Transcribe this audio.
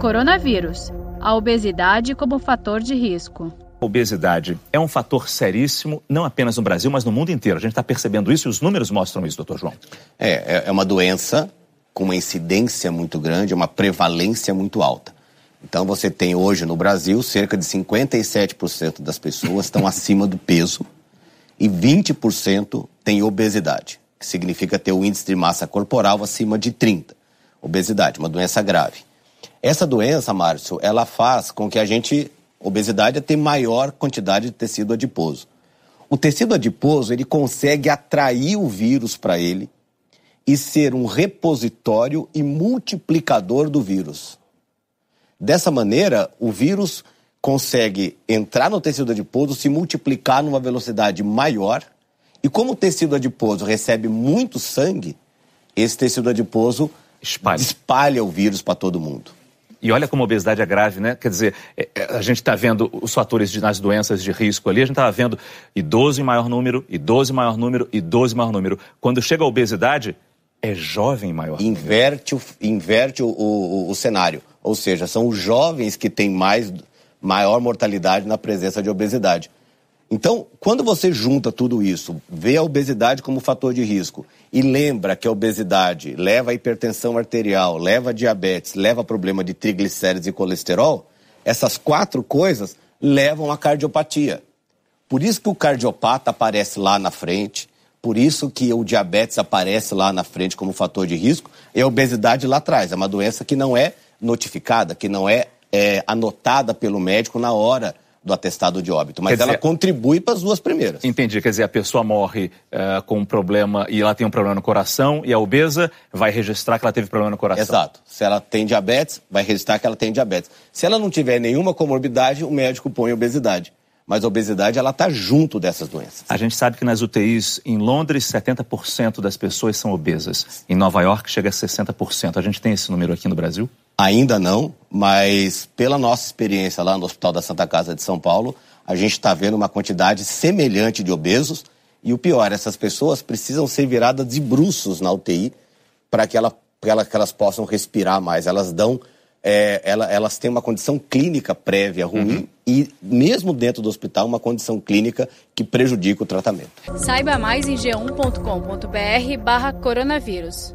Coronavírus. A obesidade como fator de risco. Obesidade é um fator seríssimo, não apenas no Brasil, mas no mundo inteiro. A gente está percebendo isso e os números mostram isso, doutor João. É, é uma doença com uma incidência muito grande, uma prevalência muito alta. Então você tem hoje no Brasil cerca de 57% das pessoas estão acima do peso e 20% têm obesidade, que significa ter o índice de massa corporal acima de 30. Obesidade, uma doença grave. Essa doença, Márcio, ela faz com que a gente obesidade é ter maior quantidade de tecido adiposo. O tecido adiposo, ele consegue atrair o vírus para ele e ser um repositório e multiplicador do vírus. Dessa maneira, o vírus consegue entrar no tecido adiposo, se multiplicar numa velocidade maior, e como o tecido adiposo recebe muito sangue, esse tecido adiposo espalha, espalha o vírus para todo mundo. E olha como a obesidade é grave, né? Quer dizer, é, é, a gente está vendo os fatores de, nas doenças de risco ali, a gente estava vendo idoso em maior número, idoso em maior número, idoso em maior número. Quando chega a obesidade, é jovem em maior inverte número. O, inverte o, o, o cenário. Ou seja, são os jovens que têm mais, maior mortalidade na presença de obesidade. Então, quando você junta tudo isso, vê a obesidade como fator de risco e lembra que a obesidade leva a hipertensão arterial, leva a diabetes, leva a problema de triglicérides e colesterol, essas quatro coisas levam à cardiopatia. Por isso que o cardiopata aparece lá na frente, por isso que o diabetes aparece lá na frente como fator de risco, e a obesidade lá atrás. É uma doença que não é notificada, que não é, é anotada pelo médico na hora do atestado de óbito, mas quer ela dizer, contribui para as duas primeiras. Entendi, quer dizer, a pessoa morre uh, com um problema e ela tem um problema no coração e a obesa vai registrar que ela teve problema no coração. Exato. Se ela tem diabetes, vai registrar que ela tem diabetes. Se ela não tiver nenhuma comorbidade, o médico põe obesidade. Mas a obesidade, ela está junto dessas doenças. A gente sabe que nas UTIs, em Londres, 70% das pessoas são obesas. Em Nova York, chega a 60%. A gente tem esse número aqui no Brasil? Ainda não, mas pela nossa experiência lá no Hospital da Santa Casa de São Paulo, a gente está vendo uma quantidade semelhante de obesos. E o pior, essas pessoas precisam ser viradas de bruços na UTI para que, ela, ela, que elas possam respirar mais. Elas dão. É, ela, elas têm uma condição clínica prévia ruim uhum. e, mesmo dentro do hospital, uma condição clínica que prejudica o tratamento. Saiba mais em g1.com.br/barra coronavírus.